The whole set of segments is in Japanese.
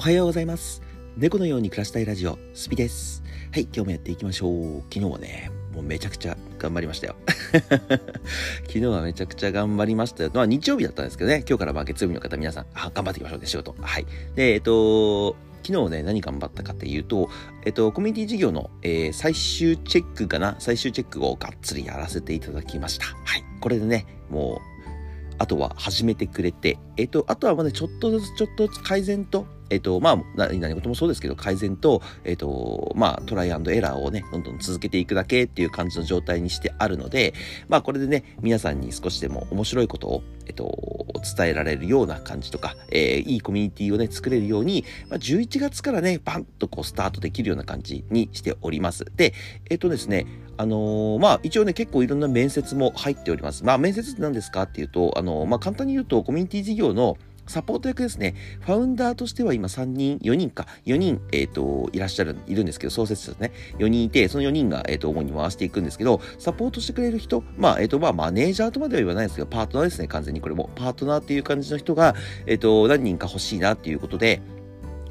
おはようございます。猫のように暮らしたいラジオ、スピです。はい、今日もやっていきましょう。昨日はね、もうめちゃくちゃ頑張りましたよ。昨日はめちゃくちゃ頑張りましたよ。まあ日曜日だったんですけどね、今日からまあ月曜日の方皆さん、頑張っていきましょうね、仕事。はい。で、えっと、昨日ね、何頑張ったかっていうと、えっと、コミュニティ事業の、えー最終チェックかな？最終チェックをがっつりやらせていただきました。はい。これでね、もう、あとは始めてくれて、えっと、あとはまだちょっとずつちょっとずつ改善と、えっと、まあ、何事もそうですけど、改善と、えっと、まあ、トライアンドエラーをね、どんどん続けていくだけっていう感じの状態にしてあるので、まあ、これでね、皆さんに少しでも面白いことを、えっと、伝えられるような感じとか、えーいいコミュニティをね、作れるように、まあ、11月からね、バンとこう、スタートできるような感じにしております。で、えっとですね、あのーまあ一応ね結構いろんな面接も入っております。まあ面接って何ですかっていうと、あのーまあ簡単に言うとコミュニティ事業のサポート役ですね。ファウンダーとしては今3人、4人か、4人、えっ、と、いらっしゃる、いるんですけど、創設者ですね。4人いて、その4人が、えっ、と、主に回していくんですけど、サポートしてくれる人、まあ、えっ、と、まあ、マネージャーとまでは言わないんですけど、パートナーですね、完全にこれも。パートナーっていう感じの人が、えっ、と、何人か欲しいなっていうことで、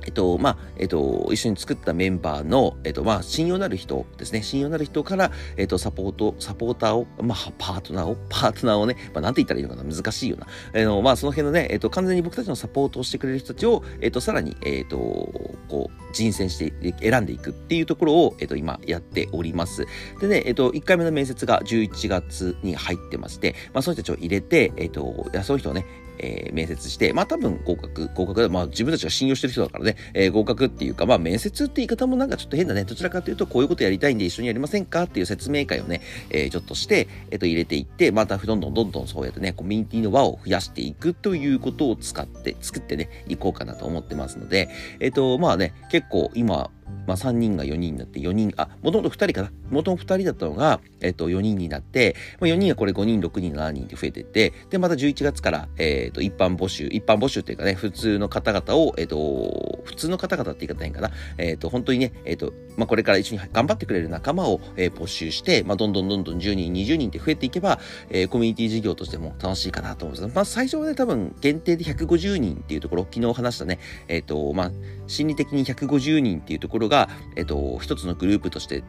えっと、まあ、えっと、一緒に作ったメンバーの、えっと、まあ、信用なる人ですね。信用なる人から、えっと、サポート、サポーターを、まあ、パートナーを、パートナーをね、まあ、なんて言ったらいいのかな難しいよな。あの、まあ、その辺のね、えっと、完全に僕たちのサポートをしてくれる人たちを、えっと、さらに、えっと、こう、人選して、選んでいくっていうところを、えっと、今、やっております。でね、えっと、1回目の面接が11月に入ってまして、まあ、その人たちを入れて、えっと、いやその人をね、えー面接して、まあ多分合格、合格だ、まあ自分たちが信用してる人だからね、えー合格っていうか、まあ面接って言い方もなんかちょっと変だね。どちらかというと、こういうことやりたいんで一緒にやりませんかっていう説明会をね、えーちょっとして、えっ、と入れていって、またどんどんどんどんそうやってね、コミュニティの輪を増やしていくということを使って、作ってね、いこうかなと思ってますので、えっ、と、まあね、結構今、まあ、3人が4人になって4人、あ、もともと2人かな。もともと2人だったのが、えっ、と、4人になって、まあ、4人がこれ5人、6人、7人って増えてって、で、また11月から、えっ、と、一般募集、一般募集っていうかね、普通の方々を、えっ、と、普通の方々って言い方変かな。えっ、と、本当にね、えっ、と、まあ、これから一緒に頑張ってくれる仲間を、えー募集して、まあ、どんどんどんどん10人、20人って増えていけば、えーコミュニティ事業としても楽しいかなと思うんですまあ、最初はね、多分、限定で150人っていうところ、昨日話したね、えっ、と、まあ、心理的に150人っていうところころが、えっ、と、一つのグループとして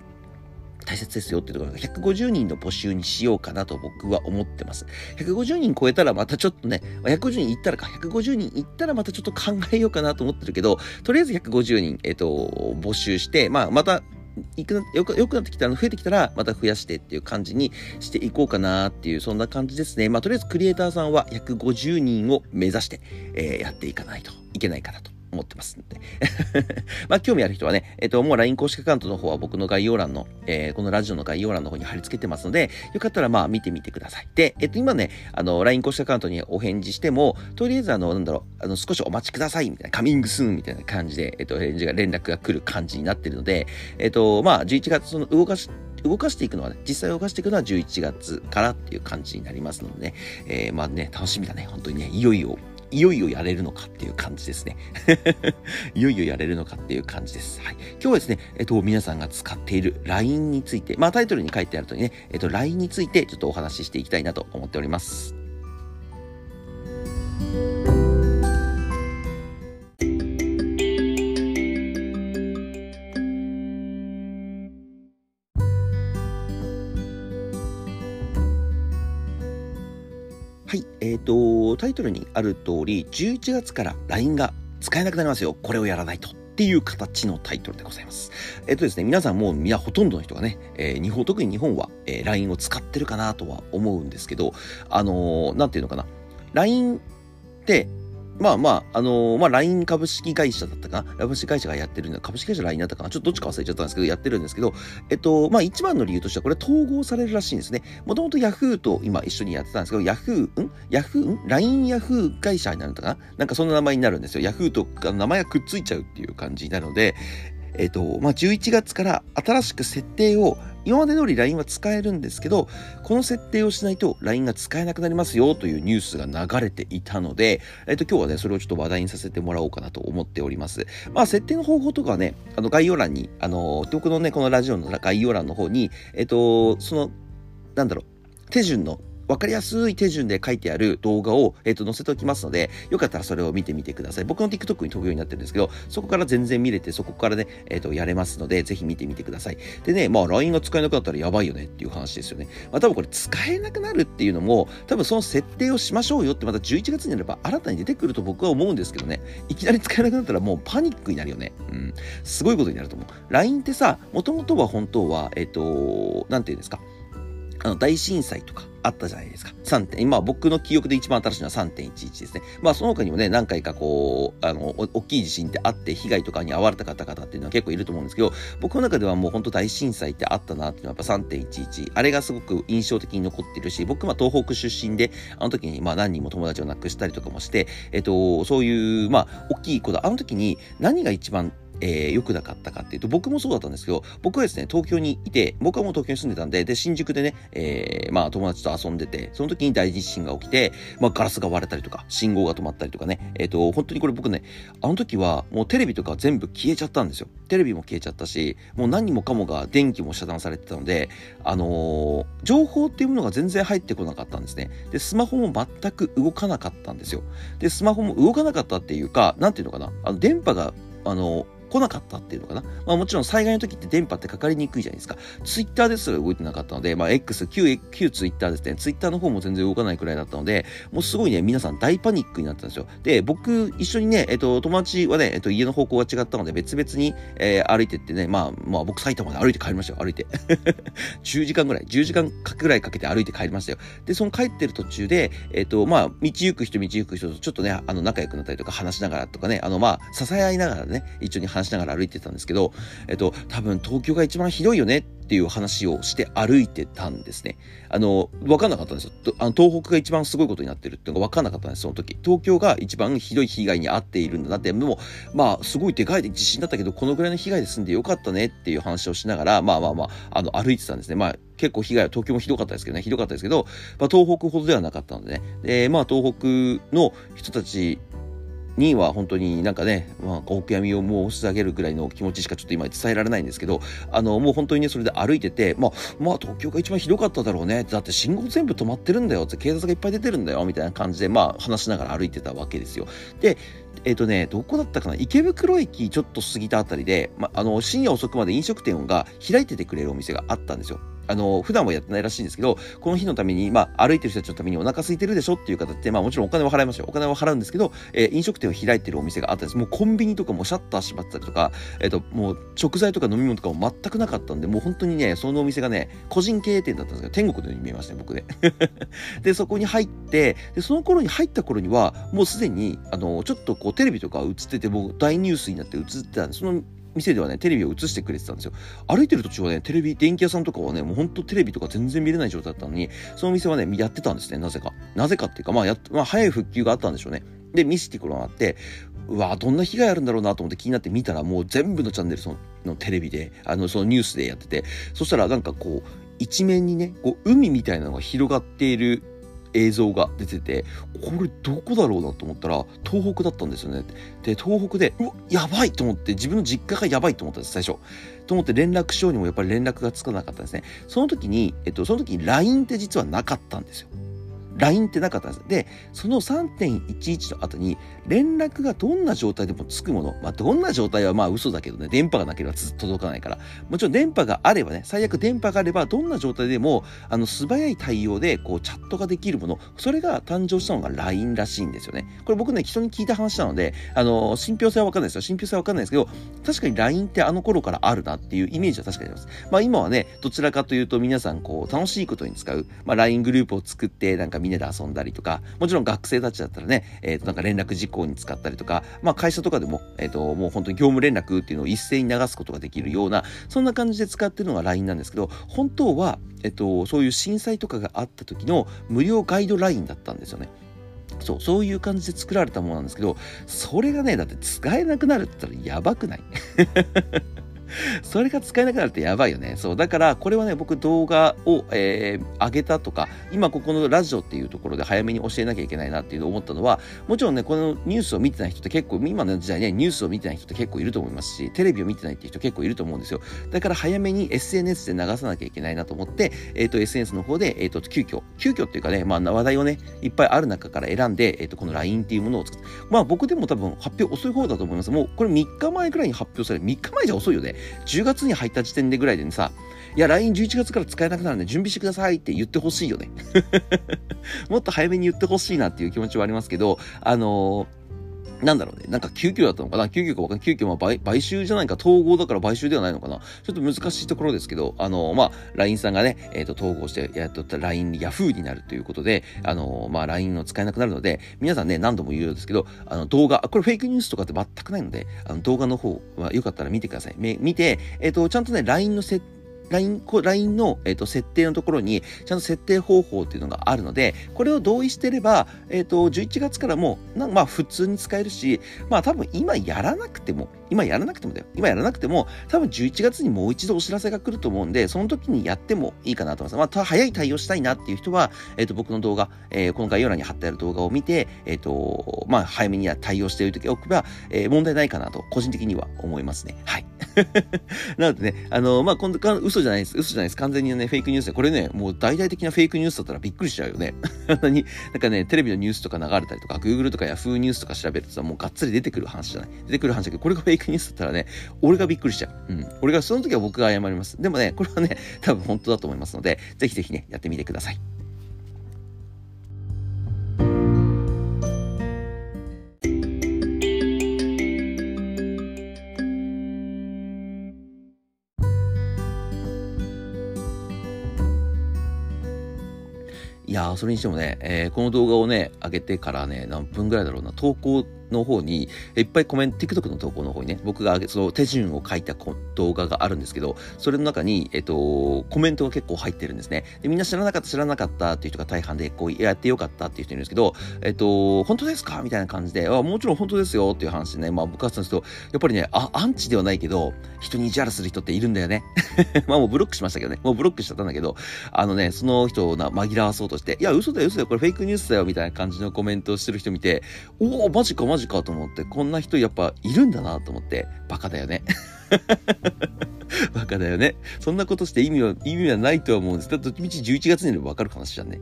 大切ですよっていうところが150人の募集にしようかなと僕は思ってます。150人超えたらまたちょっとね、150人いったらか、150人いったらまたちょっと考えようかなと思ってるけど、とりあえず150人、えっ、と、募集して、まあまた、いくなよくくなってきたら増えてきたらまた増やしてっていう感じにしていこうかなっていうそんな感じですねまあとりあえずクリエイターさんは150人を目指して、えーやっていかないといけないかなと思ってますので。まあ興味ある人はねえっ、ともう LINE 公式アカウントの方は僕の概要欄の、えーこのラジオの概要欄の方に貼り付けてますのでよかったらまあ見てみてください。でえっ、と今ねあの LINE 公式アカウントにお返事してもとりあえずあのなんだろうあの少しお待ちくださいみたいなカミングスーンみたいな感じでえっ、と返事が連絡が来る感じになってるのでえっ、とまあ11月その動かし動かしていくのはね、実際動かしていくのは11月からっていう感じになりますのでね、えーまあね、楽しみだね、本当にね、いよいよ、いよいよやれるのかっていう感じですね。いよいよやれるのかっていう感じです。はい。今日はですね、えっと、皆さんが使っている LINE について、まあタイトルに書いてあるとね、えっと、LINE についてちょっとお話ししていきたいなと思っております。はい、えっ、と、タイトルにある通り、11月から LINE が使えなくなりますよ。これをやらないと。っていう形のタイトルでございます。えっ、とですね、皆さんもう、みんなほとんどの人がね、えー日本、特に日本は、えー LINE を使ってるかなとは思うんですけど、あのーなんていうのかな。LINE って、まあまあ、あのーまあ LINE 株式会社だったかな？株式会社がやってるんだ。株式会社 LINE だったかな？ちょっとどっちか忘れちゃったんですけど、やってるんですけど、えっと、まあ一番の理由としては、これ統合されるらしいんですね。もともと Yahoo と今一緒にやってたんですけど、Yahoo、ん？Yahoo、ん ?LINE Yahoo 会社になるのかな？なんかそんな名前になるんですよ。Yahoo と名前がくっついちゃうっていう感じなので、えっと、まあ11月から新しく設定を今まで通り LINE は使えるんですけど、この設定をしないと LINE が使えなくなりますよというニュースが流れていたので、えっと、今日はね、それをちょっと話題にさせてもらおうかなと思っております。まあ、設定の方法とかはね、あの、概要欄に、あの、僕のね、このラジオの概要欄の方に、えっと、その、なんだろう、手順の分かりやすい手順で書いてある動画を、えっ、と、載せておきますので、よかったらそれを見てみてください。僕の TikTok に飛ぶようになってるんですけど、そこから全然見れて、そこからね、えっ、と、やれますので、ぜひ見てみてください。でね、まあ、LINE が使えなくなったらやばいよねっていう話ですよね。まあ、多分これ使えなくなるっていうのも、多分その設定をしましょうよってまた11月になれば新たに出てくると僕は思うんですけどね、いきなり使えなくなったらもうパニックになるよね。うん。すごいことになると思う。LINE ってさ、もともとは本当は、えっ、と、なんていうんですか？あの、大震災とかあったじゃないですか。3点、今僕の記憶で一番新しいのは3.11ですね。まあその他にもね、何回かこう、あの、大きい地震ってあって被害とかに遭われた方々っていうのは結構いると思うんですけど、僕の中ではもう本当大震災ってあったなっていうのはやっぱ3.11。あれがすごく印象的に残ってるし、僕は東北出身で、あの時にまあ何人も友達を亡くしたりとかもして、えっと、そういう、まあ大きい子だ、あの時に何が一番えー、良くなかったかっていうと、僕もそうだったんですけど、僕はですね、東京にいて、僕はもう東京に住んでたんで、で、新宿でね、えー、まあ友達と遊んでて、その時に大地震が起きて、まあガラスが割れたりとか、信号が止まったりとかね、えっ、ー、と、本当にこれ僕ね、あの時はもうテレビとか全部消えちゃったんですよ。テレビも消えちゃったし、もう何もかもが電気も遮断されてたので、あのー、情報っていうものが全然入ってこなかったんですね。で、スマホも全く動かなかったんですよ。で、スマホも動かなかったっていうか、なんていうのかな、あの、電波が、あのー来なかったっていうのかな？まあもちろん災害の時って電波ってかかりにくいじゃないですか。ツイッターですら動いてなかったので、まあ X、旧、旧ツイッターですね。ツイッターの方も全然動かないくらいだったので、もうすごいね、皆さん大パニックになったんですよ。で、僕、一緒にね、えっと、友達はね、えっと、家の方向が違ったので、別々に、えー、歩いてってね、まあ、まあ僕埼玉で歩いて帰りましたよ、歩いて。10時間ぐらい、10時間ぐらいかけて歩いて帰りましたよ。で、その帰ってる途中で、えっと、まあ、道行く人、道行く人とちょっとね、あの、仲良くなったりとか話しながらとかね、あの、まあ、支え合いながらね、一緒に話しながら歩いてたんですですけど、えっと、多分東京が一番ひどいよねっていう話をして歩いてたんですね。あの、わかんなかったんですよ。あの東北が一番すごいことになってるっていうのがわかんなかったんです、その時。東京が一番ひどい被害に遭っているんだなって、でも、まあ、すごいでかい地震だったけど、このぐらいの被害で済んでよかったねっていう話をしながら、まあまあまあ、あの、歩いてたんですね。まあ、結構被害は東京もひどかったですけどね、ひどかったですけど、まあ、東北ほどではなかったのでね。で、まあ、東北の人たちには本当になんかね、まあ、お悔やみを申し上げるぐらいの気持ちしかちょっと今伝えられないんですけど、あの、もう本当にね、それで歩いてて、まあ、まあ、東京が一番ひどかっただろうね。だって信号全部止まってるんだよって、警察がいっぱい出てるんだよ、みたいな感じで、まあ、話しながら歩いてたわけですよ。で、えっ、ー、とね、どこだったかな池袋駅ちょっと過ぎたあたりで、ま、あの、深夜遅くまで飲食店が開いててくれるお店があったんですよ。あの、普段はやってないらしいんですけど、この日のために、まあ、歩いてる人たちのためにお腹空いてるでしょっていう方って、まあ、もちろんお金は払いますよ。お金は払うんですけど、えー、飲食店を開いてるお店があったんです。もうコンビニとかもシャッター閉まったりとか、えっ、ー、と、もう食材とか飲み物とかも全くなかったんで、もう本当にね、そのお店がね、個人経営店だったんですけど、天国のように見えましたね、僕ね。で、そこに入って、で、その頃に入った頃には、もうすでに、あの、ちょっとこう、テレビとか映ってて、もう大ニュースになって映ってたんで、その店ではね、テレビを映してくれてたんですよ。歩いてる途中はね、テレビ、電気屋さんとかはね、もうほんとテレビとか全然見れない状態だったのに、その店はね、やってたんですね、なぜか。なぜかっていうか、まあ、やまあ、早い復旧があったんでしょうね。で、見せてくれあって、うわどんな被害あるんだろうなと思って気になって見たら、もう全部のチャンネルそののテレビで、あの、そのニュースでやってて、そしたらなんかこう、一面にね、こう、海みたいなのが広がっている映像が出てて、これどこだろうなと思ったら、東北だったんですよね。で、東北で、うわ、やばいと思って、自分の実家がやばいと思ったんです、最初。と思って連絡しようにもやっぱり連絡がつかなかったんですね。その時に、えっと、その時に LINE って実はなかったんですよ。LINE ってなかったんです。で、その3.11の後に、連絡がどんな状態でもつくもの。まあ、どんな状態はまあ嘘だけどね、電波がなければ届かないから。もちろん電波があればね、最悪電波があれば、どんな状態でも、あの、素早い対応で、こう、チャットができるもの。それが誕生したのが LINE らしいんですよね。これ僕ね、人に聞いた話なので、あの、信憑性はわかんないですよ。信憑性はわかんないですけど、確かに LINE ってあの頃からあるなっていうイメージは確かにあります。まあ今はね、どちらかというと皆さんこう、楽しいことに使う、まあ LINE グループを作って、なんかみんなで遊んだりとか、か、もちろん学生たちだったらね、えっ、ー、と、なんか連絡事項に使ったりとか、まあ会社とかでも、えっ、ー、と、もう本当に業務連絡っていうのを一斉に流すことができるような、そんな感じで使ってるのが LINE なんですけど、本当は、えっ、ー、と、そういう震災とかがあった時の無料ガイドラインだったんですよね。そう、そういう感じで作られたものなんですけど、それがね、だって使えなくなるって言ったらやばくない？それが使えなくなるってやばいよね。そう。だから、これはね、僕動画を、えー、上げたとか、今ここのラジオっていうところで早めに教えなきゃいけないなっていうのを思ったのは、もちろんね、このニュースを見てない人って結構、今の時代ね、ニュースを見てない人って結構いると思いますし、テレビを見てないっていう人結構いると思うんですよ。だから早めに SNS で流さなきゃいけないなと思って、えっ、ー、と、SNS の方で、えっ、ー、と、急遽、急遽っていうかね、まあ、話題をね、いっぱいある中から選んで、えっ、ー、と、この LINE っていうものを作って、まあ、僕でも多分発表遅い方だと思います。もう、これ3日前ぐらいに発表され、3日前じゃ遅いよね。10月に入った時点でぐらいでねさ、いや、LINE11 月から使えなくなるんで準備してくださいって言ってほしいよね。もっと早めに言ってほしいなっていう気持ちはありますけど、あのーなんだろうね。なんか救急だったのかな救急かわかんない。急遽まあ買買収じゃないか。統合だから買収ではないのかなちょっと難しいところですけど、あの、まあ、LINE さんがね、えっ、ー、と、統合してやっとった LINE、Yahoo になるということで、あの、まあ、LINE を使えなくなるので、皆さんね、何度も言うようですけど、あの、動画、あこれフェイクニュースとかって全くないので、あの、動画の方はよかったら見てください。め見て、えっ、と、ちゃんとね、LINE の設定 LINE, LINE の、えーと、設定のところに、ちゃんと設定方法っていうのがあるので、これを同意してれば、えっ、ー、と、11月からも、なまあ、普通に使えるし、まあ、多分今やらなくても、今やらなくてもだよ。今やらなくても、多分11月にもう一度お知らせが来ると思うんで、その時にやってもいいかなと思います。まあ、早い対応したいなっていう人は、えっ、ー、と、僕の動画、えー、この概要欄に貼ってある動画を見て、えっ、ー、と、まあ、早めには対応しておいておけば、えー、問題ないかなと、個人的には思いますね。はい。なのでね、あの、まあ、今度か嘘じゃないです。嘘じゃないです。完全にね、フェイクニュースで、これね、もう大々的なフェイクニュースだったらびっくりしちゃうよね。何なんかね、テレビのニュースとか流れたりとか、Google とか Yahoo ニュースとか調べるとさ、もうがっつり出てくる話じゃない。出てくる話だけど、これがフェイクニュースだったらね、俺がびっくりしちゃう。うん。俺が、その時は僕が謝ります。でもね、これはね、多分本当だと思いますので、ぜひぜひね、やってみてください。やー、それにしてもね、えー、この動画をね、上げてからね、何分ぐらいだろうな、投稿の方に、いっぱいコメント、TikTok の投稿の方にね、僕がその手順を書いた動画があるんですけど、それの中に、えっと、コメントが結構入ってるんですね。で、みんな知らなかった、知らなかったっていう人が大半で、こう、やってよかったっていう人いるんですけど、えっと、本当ですか？みたいな感じで、あ、もちろん本当ですよっていう話でね、まあ僕はそうすると、やっぱりね、あ、アンチではないけど、人に意地悪する人っているんだよね。まあもうブロックしましたけどね、もうブロックしちゃったんだけど、あのね、その人をな紛らわそうとして、いや、嘘だよ、嘘だよ、これフェイクニュースだよ、みたいな感じのコメントをしてる人見て、おお、マジか、マジジかと思って、こんな人やっぱいるんだなと思って、バカだよね。バカだよね。そんなことして意味は、意味はないとは思うんです。だって、道11月になればわかる話じゃんね。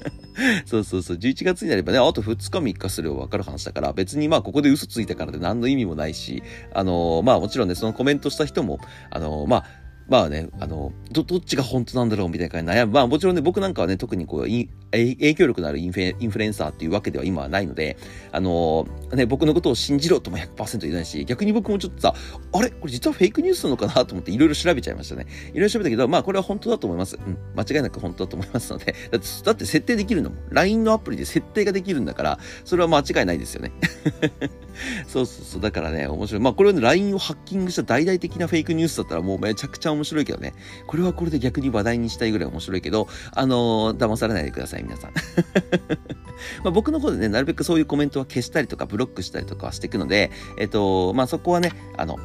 そうそうそう。11月になればね、あと2日3日すればわかる話だから、別にまあここで嘘ついたからで何の意味もないし、あのー、まあもちろんね、そのコメントした人も、あのー、まあ、まあね、あの、ど、どっちが本当なんだろうみたいな感じで悩む。まあもちろんね、僕なんかはね、特にこう、影響力のあるインフインフルエンサーっていうわけでは今はないので、あのー、ね、僕のことを信じろとも100%言えないし、逆に僕もちょっとさ、あれ？これ実はフェイクニュースなのかなと思っていろいろ調べちゃいましたね。いろいろ調べたけど、まあこれは本当だと思います。うん。間違いなく本当だと思いますので。だって、だって設定できるのも LINE のアプリで設定ができるんだから、それは間違いないですよね。そうそうそう。だからね、面白い。まあこれをね、LINE をハッキングした大々的なフェイクニュースだったらもうめちゃくちゃ面白いけどね。これはこれで逆に話題にしたいぐらい面白いけど、あのー、騙されないでください、皆さん。ま僕の方でね、なるべくそういうコメントは消したりとかブロックしたりとかはしていくので、えっと、まあそこはね、あの、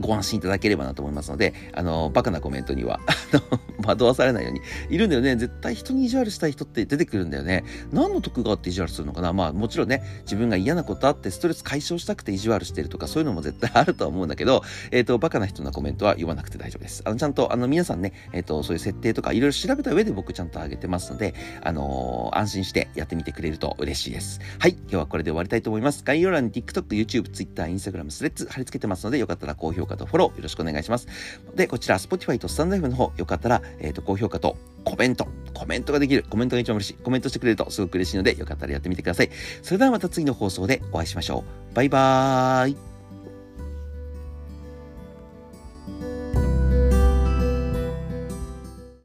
ご安心いただければなと思いますので、あの、バカなコメントには、あの、惑わされないように。いるんだよね。絶対人に意地悪したい人って出てくるんだよね。何の得があって意地悪するのかなまあもちろんね、自分が嫌なことあってストレス解消したくて意地悪してるとかそういうのも絶対あるとは思うんだけど、えっ、ー、と、バカな人のコメントは読まなくて大丈夫です。あの、ちゃんと、あの、皆さんね、えっ、ー、と、そういう設定とかいろいろ調べた上で僕ちゃんと上げてますので、あのー、安心してやってみてくれると嬉しいです。はい。今日はこれで終わりたいと思います。概要欄に TikTok、YouTube、Twitter、Instagram、スレッズ貼り付けてますので、よかったら高評価とフォローよろしくお願いします。で、こちら、Spotify とスタンド F の方、よかったら、えっ、と、高評価とコメント、コメントができる。コメントが一番嬉しい。コメントしてくれるとすごく嬉しいので、よかったらやってみてください。それではまた次の放送でお会いしましょう。バイバーイ。